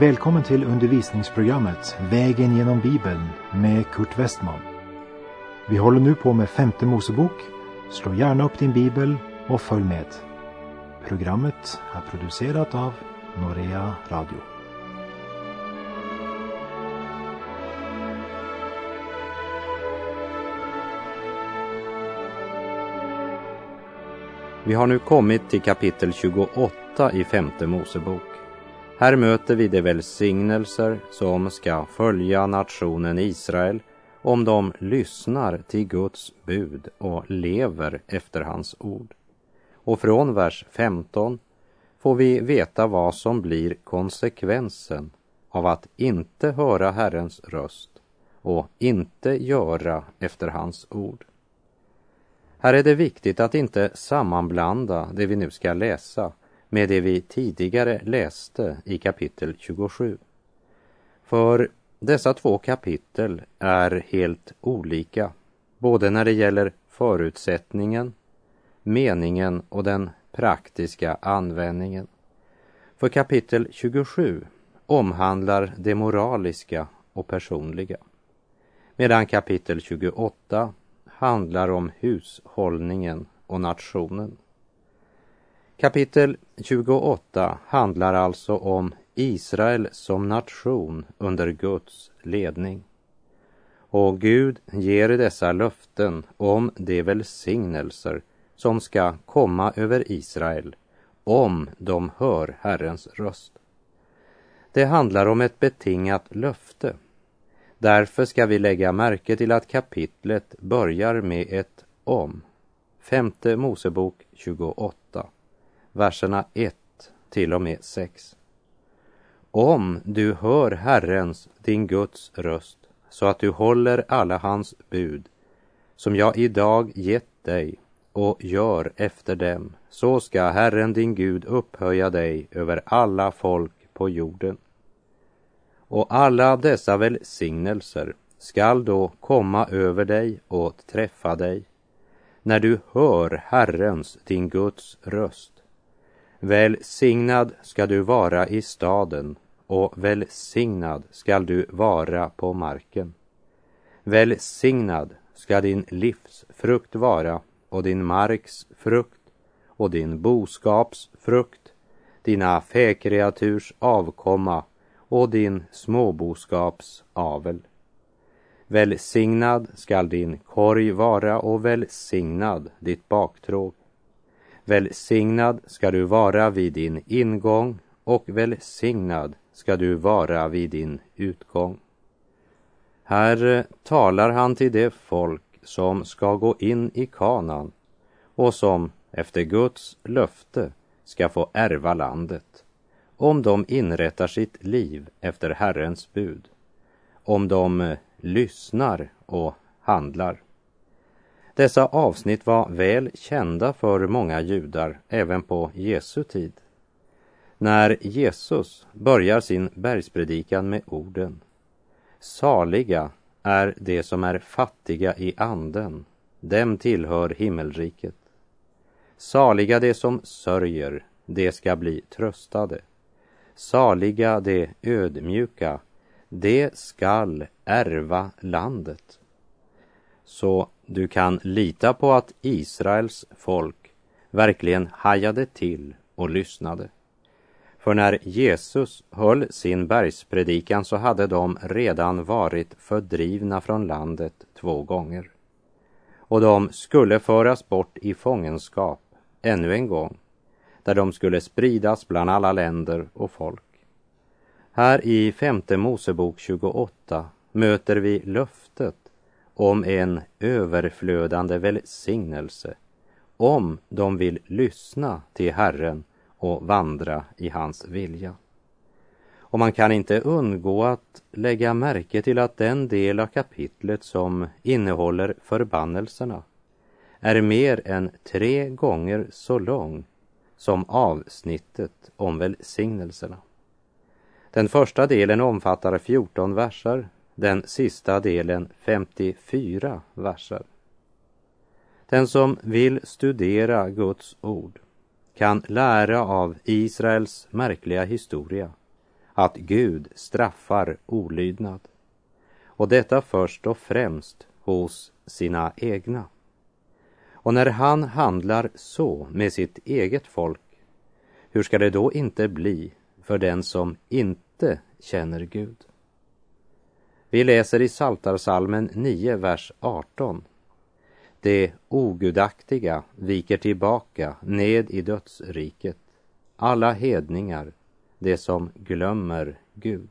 Välkommen till undervisningsprogrammet Vägen genom Bibeln med Kurt Westman. Vi håller nu på med femte Mosebok. Slå gärna upp din bibel och följ med. Programmet är producerat av Norea Radio. Vi har nu kommit till kapitel 28 i femte Mosebok. Här möter vi de välsignelser som ska följa nationen Israel om de lyssnar till Guds bud och lever efter hans ord. Och från vers 15 får vi veta vad som blir konsekvensen av att inte höra Herrens röst och inte göra efter hans ord. Här är det viktigt att inte sammanblanda det vi nu ska läsa med det vi tidigare läste i kapitel 27. För dessa två kapitel är helt olika, både när det gäller förutsättningen, meningen och den praktiska användningen. För kapitel 27 omhandlar det moraliska och personliga, medan kapitel 28 handlar om hushållningen och nationen. Kapitel 28 handlar alltså om Israel som nation under Guds ledning. Och Gud ger dessa löften om de välsignelser som ska komma över Israel om de hör Herrens röst. Det handlar om ett betingat löfte. Därför ska vi lägga märke till att kapitlet börjar med ett om. Femte Mosebok 28 verserna 1 till och med 6. Om du hör Herrens, din Guds röst, så att du håller alla hans bud, som jag idag gett dig, och gör efter dem, så ska Herren din Gud upphöja dig över alla folk på jorden. Och alla dessa välsignelser skall då komma över dig och träffa dig när du hör Herrens, din Guds röst Välsignad ska du vara i staden och välsignad skall du vara på marken. Välsignad ska din livs frukt vara och din marks frukt och din boskaps frukt, dina fäkreaturs avkomma och din småboskaps avel. Välsignad skall din korg vara och välsignad ditt baktråg. Välsignad ska du vara vid din ingång och välsignad ska du vara vid din utgång. Här talar han till det folk som ska gå in i kanan och som efter Guds löfte ska få ärva landet om de inrättar sitt liv efter Herrens bud, om de lyssnar och handlar. Dessa avsnitt var väl kända för många judar även på Jesu tid. När Jesus börjar sin bergspredikan med orden Saliga är de som är fattiga i anden, dem tillhör himmelriket. Saliga de som sörjer, de ska bli tröstade. Saliga de ödmjuka, de skall ärva landet. Så du kan lita på att Israels folk verkligen hajade till och lyssnade. För när Jesus höll sin bergspredikan så hade de redan varit fördrivna från landet två gånger. Och de skulle föras bort i fångenskap ännu en gång, där de skulle spridas bland alla länder och folk. Här i femte Mosebok 28 möter vi löftet om en överflödande välsignelse om de vill lyssna till Herren och vandra i hans vilja. Och man kan inte undgå att lägga märke till att den del av kapitlet som innehåller förbannelserna är mer än tre gånger så lång som avsnittet om välsignelserna. Den första delen omfattar 14 verser den sista delen 54 verser. Den som vill studera Guds ord kan lära av Israels märkliga historia att Gud straffar olydnad. Och detta först och främst hos sina egna. Och när han handlar så med sitt eget folk, hur ska det då inte bli för den som inte känner Gud? Vi läser i Saltarsalmen 9, vers 18. Det ogudaktiga viker tillbaka ned i dödsriket. Alla hedningar, det som glömmer Gud.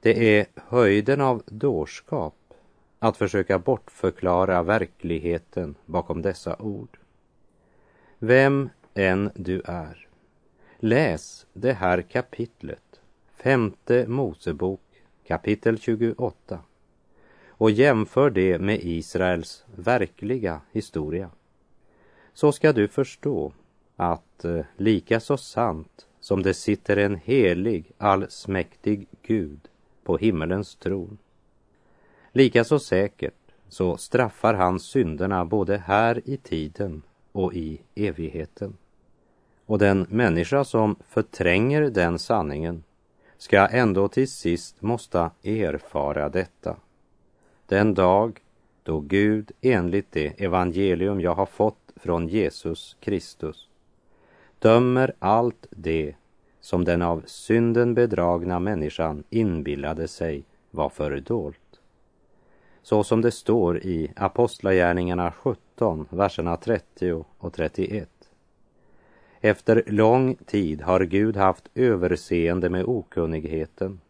Det är höjden av dårskap att försöka bortförklara verkligheten bakom dessa ord. Vem än du är, läs det här kapitlet, femte Mosebok kapitel 28 och jämför det med Israels verkliga historia. Så ska du förstå att eh, lika så sant som det sitter en helig, allsmäktig Gud på himmelens tron, lika så säkert så straffar han synderna både här i tiden och i evigheten. Och den människa som förtränger den sanningen ska ändå till sist måste erfara detta. Den dag då Gud enligt det evangelium jag har fått från Jesus Kristus dömer allt det som den av synden bedragna människan inbillade sig var fördolt. Så som det står i Apostlagärningarna 17, verserna 30 och 31. Efter lång tid har Gud haft överseende med okunnigheten.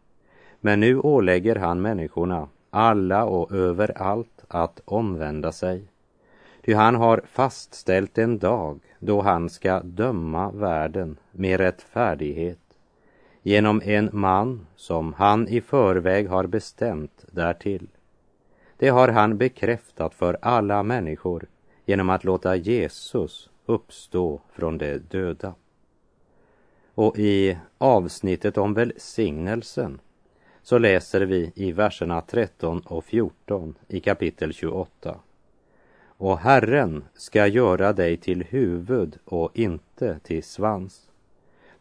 Men nu ålägger han människorna, alla och överallt, att omvända sig. Ty han har fastställt en dag då han ska döma världen med rättfärdighet genom en man som han i förväg har bestämt därtill. Det har han bekräftat för alla människor genom att låta Jesus uppstå från de döda. Och i avsnittet om välsignelsen så läser vi i verserna 13 och 14 i kapitel 28. Och Herren ska göra dig till huvud och inte till svans.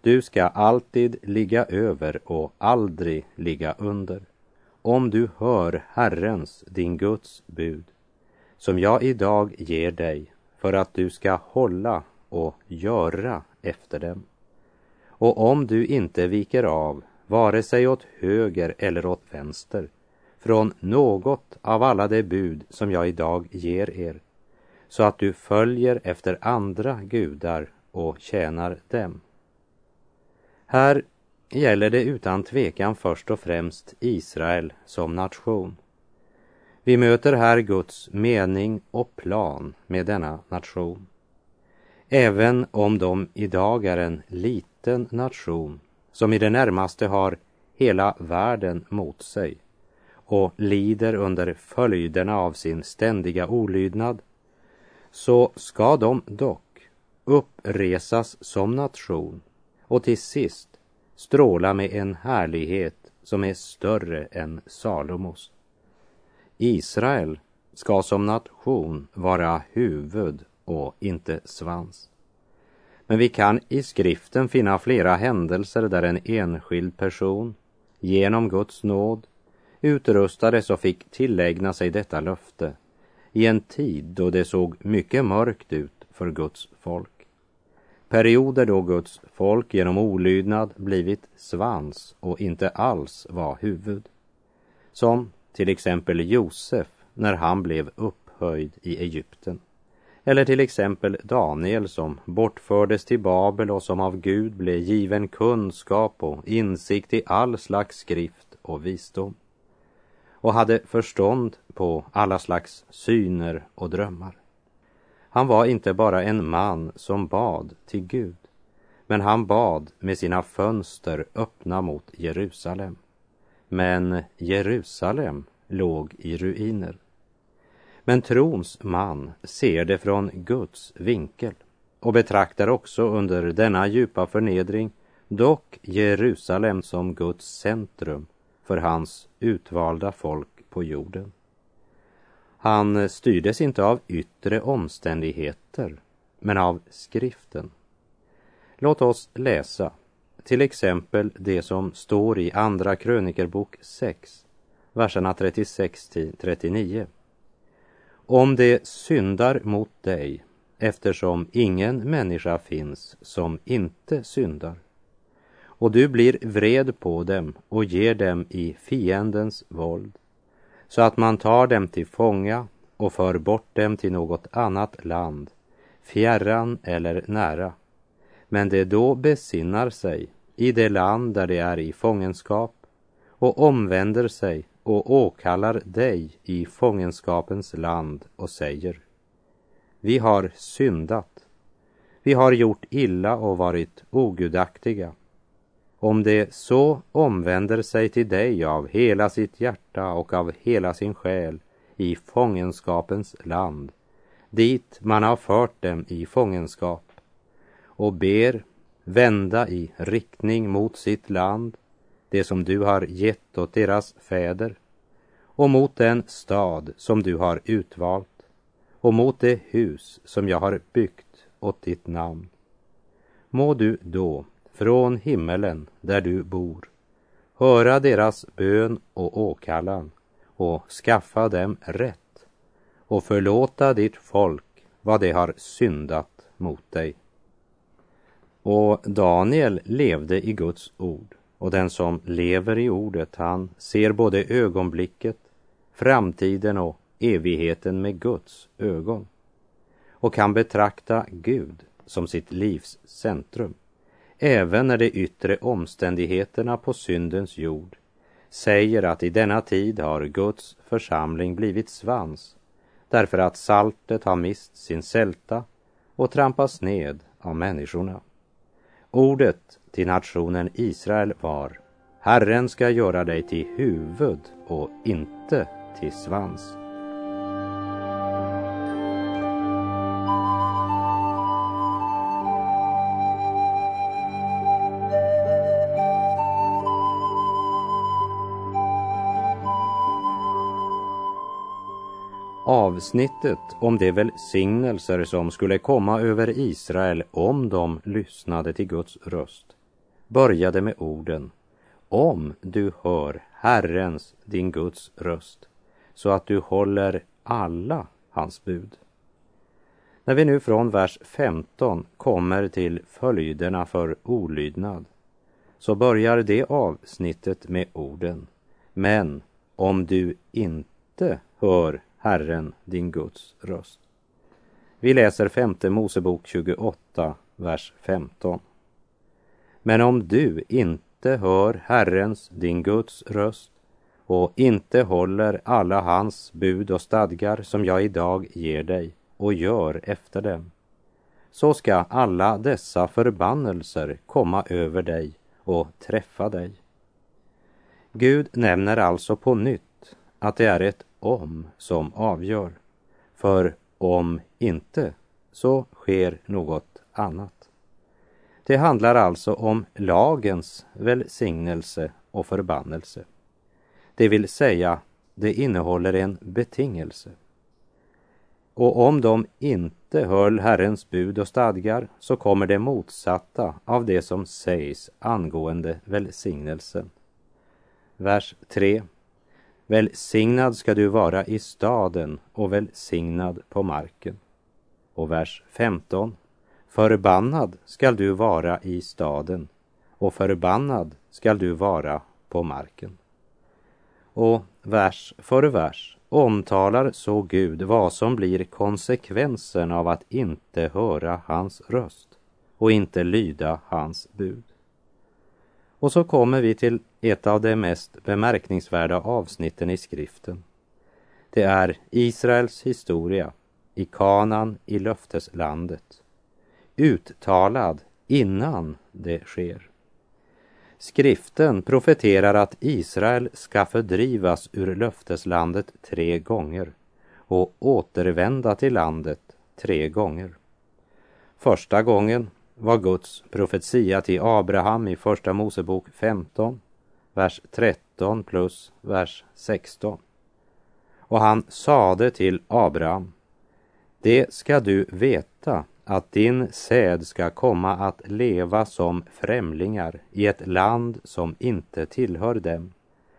Du ska alltid ligga över och aldrig ligga under. Om du hör Herrens, din Guds bud, som jag idag ger dig för att du ska hålla och göra efter dem. Och om du inte viker av, vare sig åt höger eller åt vänster, från något av alla de bud som jag idag ger er, så att du följer efter andra gudar och tjänar dem. Här gäller det utan tvekan först och främst Israel som nation. Vi möter här Guds mening och plan med denna nation. Även om de idag är en liten nation som i det närmaste har hela världen mot sig och lider under följderna av sin ständiga olydnad, så ska de dock uppresas som nation och till sist stråla med en härlighet som är större än Salomos. Israel ska som nation vara huvud och inte svans. Men vi kan i skriften finna flera händelser där en enskild person genom Guds nåd utrustades och fick tillägna sig detta löfte i en tid då det såg mycket mörkt ut för Guds folk. Perioder då Guds folk genom olydnad blivit svans och inte alls var huvud. Som till exempel Josef när han blev upphöjd i Egypten. Eller till exempel Daniel som bortfördes till Babel och som av Gud blev given kunskap och insikt i all slags skrift och visdom. Och hade förstånd på alla slags syner och drömmar. Han var inte bara en man som bad till Gud, men han bad med sina fönster öppna mot Jerusalem. Men Jerusalem låg i ruiner. Men trons man ser det från Guds vinkel och betraktar också under denna djupa förnedring dock Jerusalem som Guds centrum för hans utvalda folk på jorden. Han styrdes inte av yttre omständigheter, men av skriften. Låt oss läsa till exempel det som står i Andra krönikerbok 6, verserna 36 till 39. Om det syndar mot dig, eftersom ingen människa finns som inte syndar, och du blir vred på dem och ger dem i fiendens våld, så att man tar dem till fånga och för bort dem till något annat land, fjärran eller nära. Men de då besinnar sig i det land där de är i fångenskap och omvänder sig och åkallar dig i fångenskapens land och säger Vi har syndat. Vi har gjort illa och varit ogudaktiga. Om det så omvänder sig till dig av hela sitt hjärta och av hela sin själ i fångenskapens land, dit man har fört dem i fångenskap, och ber vända i riktning mot sitt land, det som du har gett åt deras fäder, och mot den stad som du har utvalt, och mot det hus som jag har byggt åt ditt namn. Må du då från himmelen där du bor höra deras bön och åkallan och skaffa dem rätt och förlåta ditt folk vad de har syndat mot dig. Och Daniel levde i Guds ord. Och den som lever i ordet han ser både ögonblicket, framtiden och evigheten med Guds ögon. Och kan betrakta Gud som sitt livs centrum. Även när de yttre omständigheterna på syndens jord säger att i denna tid har Guds församling blivit svans därför att saltet har mist sin sälta och trampas ned av människorna. Ordet till nationen Israel var Herren ska göra dig till huvud och inte till svans. Avsnittet om de välsignelser som skulle komma över Israel om de lyssnade till Guds röst började med orden Om du hör Herrens, din Guds röst, så att du håller alla hans bud. När vi nu från vers 15 kommer till följderna för olydnad så börjar det avsnittet med orden Men om du inte hör Herren, din Guds röst. Vi läser femte Mosebok 28, vers 15. Men om du inte hör Herrens, din Guds röst och inte håller alla hans bud och stadgar som jag idag ger dig och gör efter dem, så ska alla dessa förbannelser komma över dig och träffa dig. Gud nämner alltså på nytt att det är ett om som avgör. För om inte så sker något annat. Det handlar alltså om lagens välsignelse och förbannelse. Det vill säga, det innehåller en betingelse. Och om de inte höll Herrens bud och stadgar så kommer det motsatta av det som sägs angående välsignelsen. Vers 3 Välsignad ska du vara i staden och välsignad på marken. Och vers 15. Förbannad skall du vara i staden och förbannad skall du vara på marken. Och vers för vers omtalar så Gud vad som blir konsekvensen av att inte höra hans röst och inte lyda hans bud. Och så kommer vi till ett av de mest bemärkningsvärda avsnitten i skriften. Det är Israels historia i kanan i löfteslandet. Uttalad innan det sker. Skriften profeterar att Israel ska fördrivas ur löfteslandet tre gånger och återvända till landet tre gånger. Första gången var Guds profetia till Abraham i Första Mosebok 15, vers 13 plus vers 16. Och han sade till Abraham, det ska du veta att din säd ska komma att leva som främlingar i ett land som inte tillhör dem.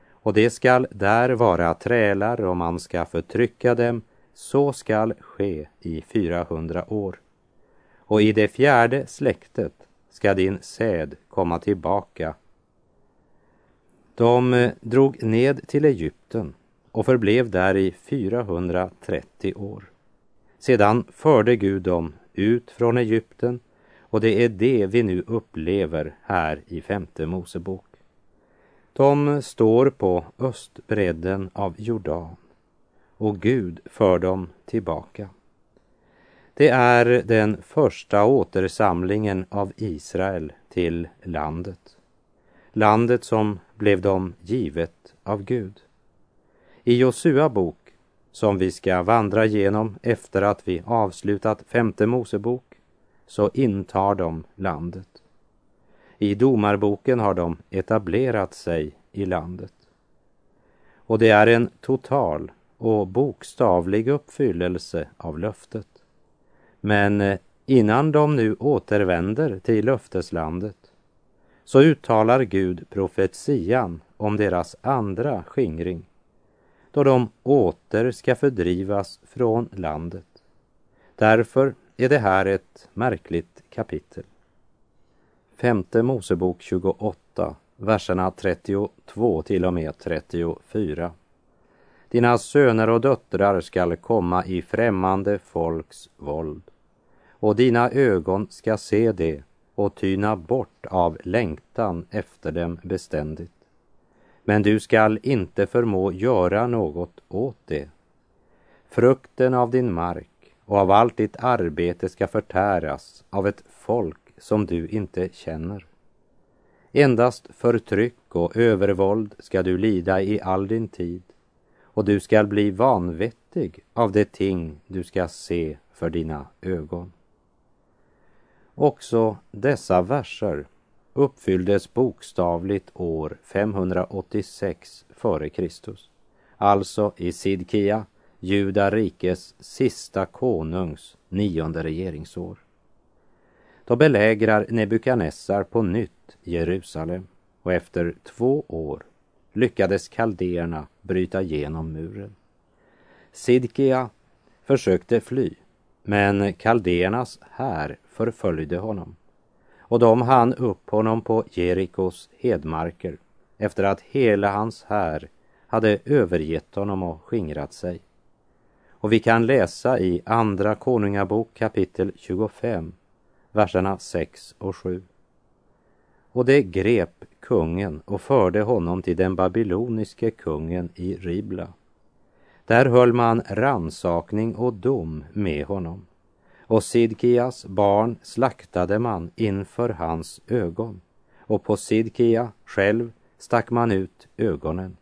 Och det skall där vara trälar och man ska förtrycka dem. Så skall ske i 400 år. Och i det fjärde släktet ska din säd komma tillbaka. De eh, drog ned till Egypten och förblev där i 430 år. Sedan förde Gud dem ut från Egypten och det är det vi nu upplever här i femte Mosebok. De står på östbredden av Jordan och Gud för dem tillbaka. Det är den första återsamlingen av Israel till landet. Landet som blev dem givet av Gud. I Josua bok, som vi ska vandra genom efter att vi avslutat femte Mosebok, så intar de landet. I domarboken har de etablerat sig i landet. Och det är en total och bokstavlig uppfyllelse av löftet. Men eh, innan de nu återvänder till löfteslandet så uttalar Gud profetian om deras andra skingring då de åter ska fördrivas från landet. Därför är det här ett märkligt kapitel. Femte Mosebok 28, verserna 32 till och med 34. Dina söner och döttrar skall komma i främmande folks våld och dina ögon ska se det och tyna bort av längtan efter dem beständigt. Men du skall inte förmå göra något åt det. Frukten av din mark och av allt ditt arbete ska förtäras av ett folk som du inte känner. Endast förtryck och övervåld ska du lida i all din tid och du skall bli vanvettig av det ting du ska se för dina ögon. Också dessa verser uppfylldes bokstavligt år 586 f.Kr. Alltså i Sidkia, Juda rikes sista konungs nionde regeringsår. Då belägrar Nebukadnessar på nytt Jerusalem och efter två år lyckades kaldéerna bryta igenom muren. Sidkia försökte fly, men kaldéernas här förföljde honom och de hann upp honom på Jerikos hedmarker efter att hela hans här hade övergett honom och skingrat sig. Och vi kan läsa i Andra Konungabok kapitel 25, verserna 6 och 7. Och det grep kungen och förde honom till den babyloniske kungen i Ribla. Där höll man ransakning och dom med honom och Sidkias barn slaktade man inför hans ögon och på Sidkia själv stack man ut ögonen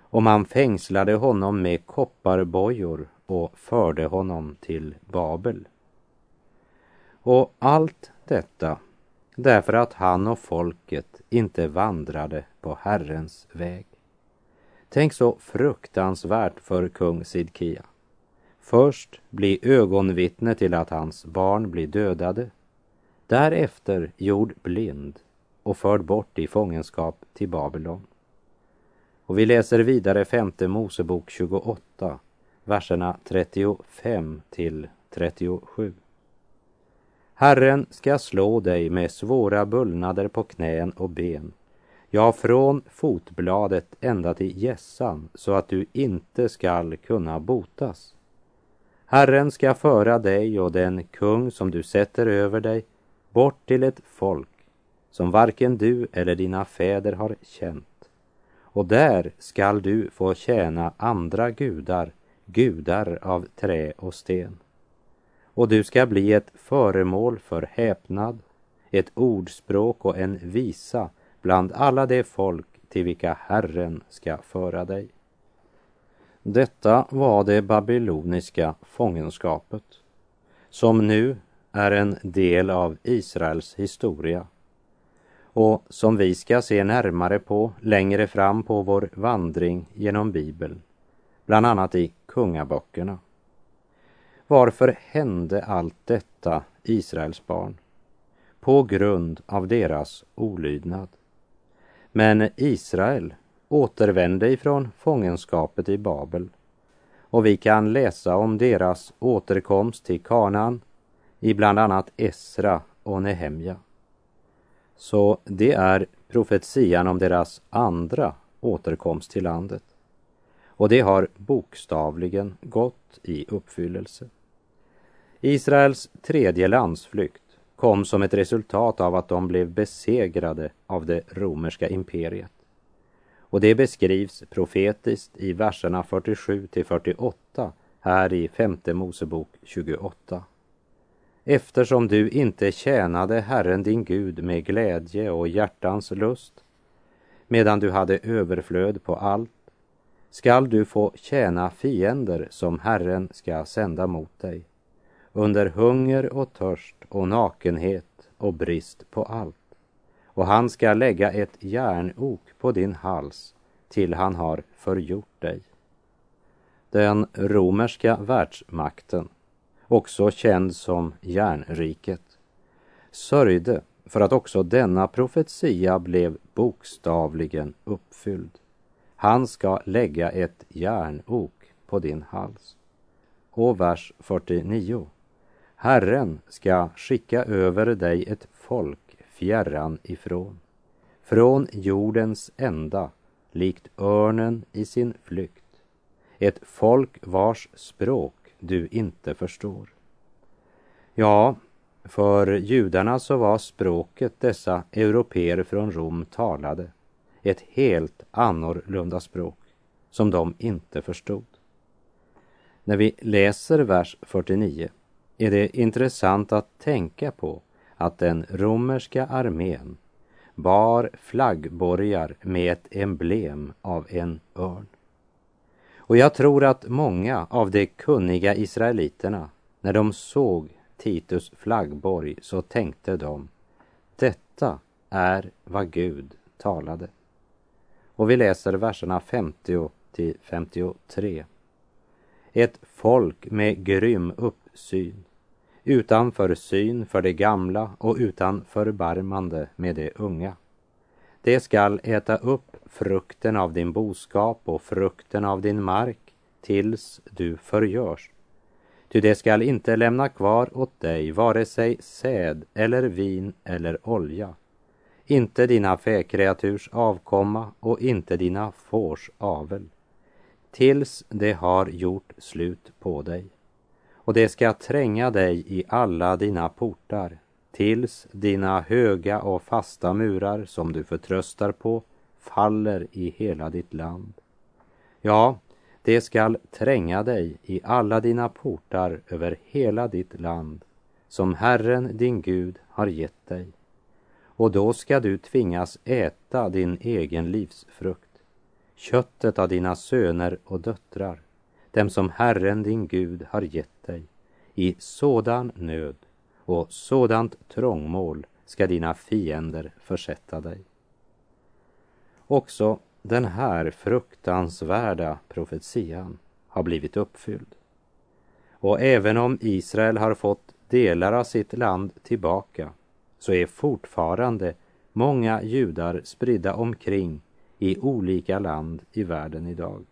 och man fängslade honom med kopparbojor och förde honom till Babel. Och allt detta därför att han och folket inte vandrade på Herrens väg. Tänk så fruktansvärt för kung Sidkia. Först bli ögonvittne till att hans barn blir dödade. Därefter gjord blind och förd bort i fångenskap till Babylon. Och vi läser vidare femte Mosebok 28, verserna 35 till 37. Herren ska slå dig med svåra bullnader på knän och ben, ja, från fotbladet ända till gässan, så att du inte skall kunna botas. Herren ska föra dig och den kung som du sätter över dig bort till ett folk som varken du eller dina fäder har känt. Och där skall du få tjäna andra gudar, gudar av trä och sten. Och du ska bli ett föremål för häpnad, ett ordspråk och en visa bland alla de folk till vilka Herren ska föra dig. Detta var det babyloniska fångenskapet som nu är en del av Israels historia och som vi ska se närmare på längre fram på vår vandring genom Bibeln, bland annat i Kungaböckerna. Varför hände allt detta Israels barn på grund av deras olydnad. Men Israel återvände ifrån fångenskapet i Babel och vi kan läsa om deras återkomst till Kanaan i bland annat Esra och Nehemja. Så det är profetian om deras andra återkomst till landet. Och det har bokstavligen gått i uppfyllelse. Israels tredje landsflykt kom som ett resultat av att de blev besegrade av det romerska imperiet. Och det beskrivs profetiskt i verserna 47 till 48 här i femte Mosebok 28. Eftersom du inte tjänade Herren din Gud med glädje och hjärtans lust, medan du hade överflöd på allt, skall du få tjäna fiender som Herren ska sända mot dig, under hunger och törst och nakenhet och brist på allt. Och han ska lägga ett järnok på din hals till han har förgjort dig. Den romerska världsmakten också känd som järnriket, sörjde för att också denna profetia blev bokstavligen uppfylld. Han ska lägga ett järnok på din hals. Och vers 49. Herren ska skicka över dig ett folk fjärran ifrån, från jordens ända, likt örnen i sin flykt, ett folk vars språk du inte förstår. Ja, för judarna så var språket dessa europeer från Rom talade ett helt annorlunda språk som de inte förstod. När vi läser vers 49 är det intressant att tänka på att den romerska armén bar flaggborgar med ett emblem av en örn. Och jag tror att många av de kunniga israeliterna, när de såg Titus flaggborg, så tänkte de, detta är vad Gud talade. Och vi läser verserna 50 till 53. Ett folk med grym uppsyn, utan försyn för de gamla och utan förbarmande med de unga. Det skall äta upp frukten av din boskap och frukten av din mark tills du förgörs. Ty det skall inte lämna kvar åt dig vare sig säd eller vin eller olja, inte dina fäkreaturs avkomma och inte dina fårs avel, tills det har gjort slut på dig. Och det ska tränga dig i alla dina portar, tills dina höga och fasta murar som du förtröstar på faller i hela ditt land. Ja, det skall tränga dig i alla dina portar över hela ditt land som Herren din Gud har gett dig. Och då ska du tvingas äta din egen livsfrukt, köttet av dina söner och döttrar, dem som Herren din Gud har gett dig. I sådan nöd och sådant trångmål ska dina fiender försätta dig. Också den här fruktansvärda profetian har blivit uppfylld. Och även om Israel har fått delar av sitt land tillbaka så är fortfarande många judar spridda omkring i olika land i världen idag.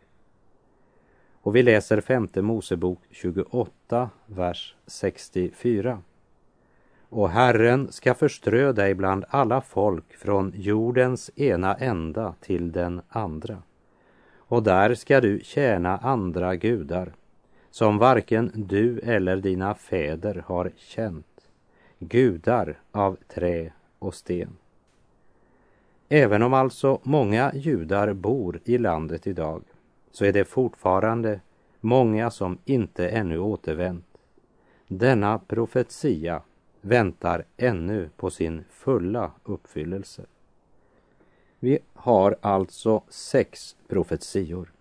Och vi läser femte Mosebok 28, vers 64. Och Herren ska förströ dig bland alla folk från jordens ena ända till den andra. Och där ska du tjäna andra gudar som varken du eller dina fäder har känt, gudar av trä och sten. Även om alltså många judar bor i landet idag så är det fortfarande många som inte ännu återvänt. Denna profetia väntar ännu på sin fulla uppfyllelse. Vi har alltså sex profetior.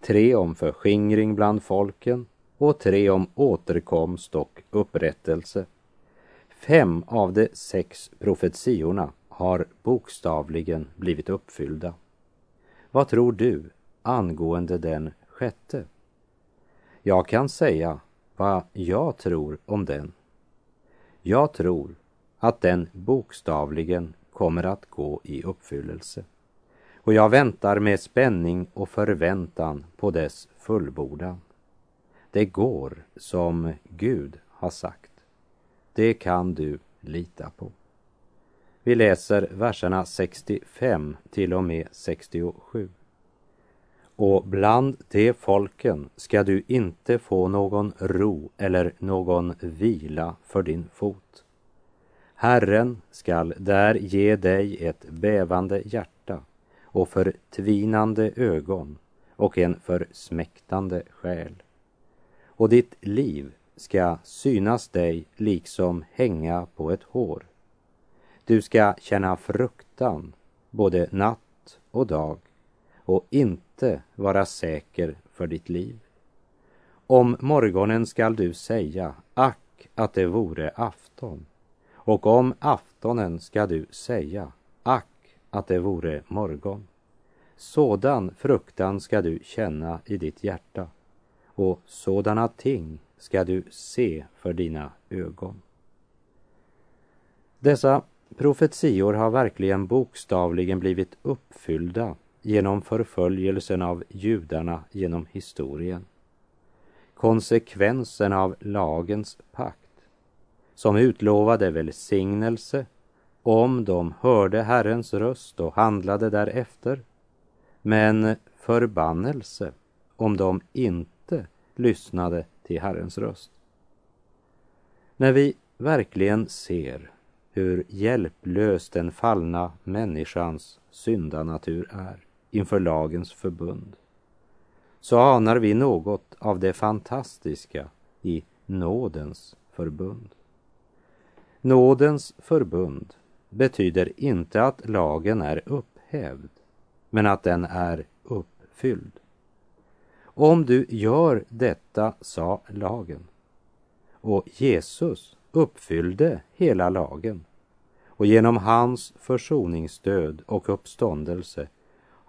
Tre om förskingring bland folken och tre om återkomst och upprättelse. Fem av de sex profetiorna har bokstavligen blivit uppfyllda. Vad tror du angående den sjätte? Jag kan säga vad jag tror om den Jag tror att den bokstavligen kommer att gå i uppfyllelse. Och jag väntar med spänning och förväntan på dess fullbordan. Det går som Gud har sagt. Det kan du lita på. Vi läser verserna 65 till och med 67. Och bland de folken ska du inte få någon ro eller någon vila för din fot. Herren skall där ge dig ett bävande hjärta och förtvinande ögon och en försmäktande själ. Och ditt liv ska synas dig liksom hänga på ett hår. Du ska känna fruktan både natt och dag och inte vara säker för ditt liv. Om morgonen skall du säga, ack att det vore afton. Och om aftonen skall du säga, ack att det vore morgon. Sådan fruktan ska du känna i ditt hjärta och sådana ting ska du se för dina ögon. Dessa profetior har verkligen bokstavligen blivit uppfyllda genom förföljelsen av judarna genom historien. Konsekvensen av lagens pakt som utlovade välsignelse om de hörde Herrens röst och handlade därefter, men förbannelse om de inte lyssnade till Herrens röst. När vi verkligen ser hur hjälplös den fallna människans syndanatur är inför lagens förbund så anar vi något av det fantastiska i nådens förbund. Nådens förbund betyder inte att lagen är upphävd, men att den är uppfylld. Om du gör detta, sa lagen. Och Jesus uppfyllde hela lagen. Och genom hans försoningsdöd och uppståndelse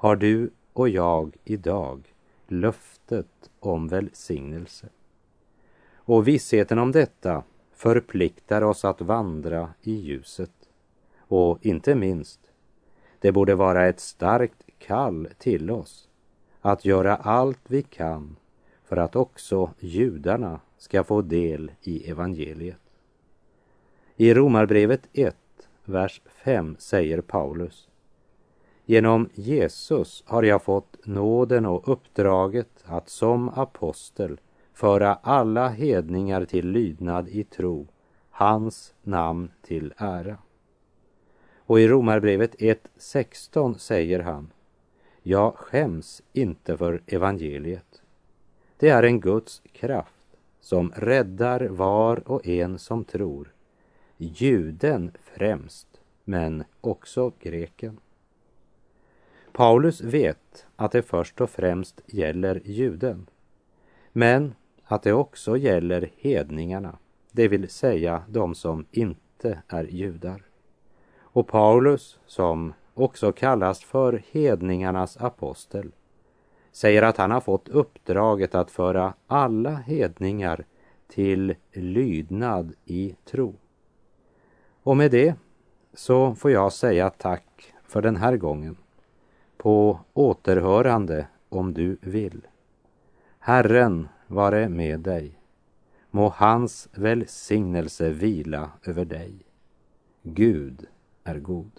har du och jag idag löftet om välsignelse. Och vissheten om detta förpliktar oss att vandra i ljuset. Och inte minst, det borde vara ett starkt kall till oss att göra allt vi kan för att också judarna ska få del i evangeliet. I Romarbrevet 1, vers 5 säger Paulus Genom Jesus har jag fått nåden och uppdraget att som apostel föra alla hedningar till lydnad i tro, hans namn till ära. Och i Romarbrevet 1.16 säger han Jag skäms inte för evangeliet. Det är en Guds kraft som räddar var och en som tror, juden främst, men också greken. Paulus vet att det först och främst gäller juden, men att det också gäller hedningarna, det vill säga de som inte är judar. Och Paulus, som också kallas för hedningarnas apostel, säger att han har fått uppdraget att föra alla hedningar till lydnad i tro. Och med det så får jag säga tack för den här gången. På återhörande om du vill. Herren vare med dig. Må hans välsignelse vila över dig. Gud är god.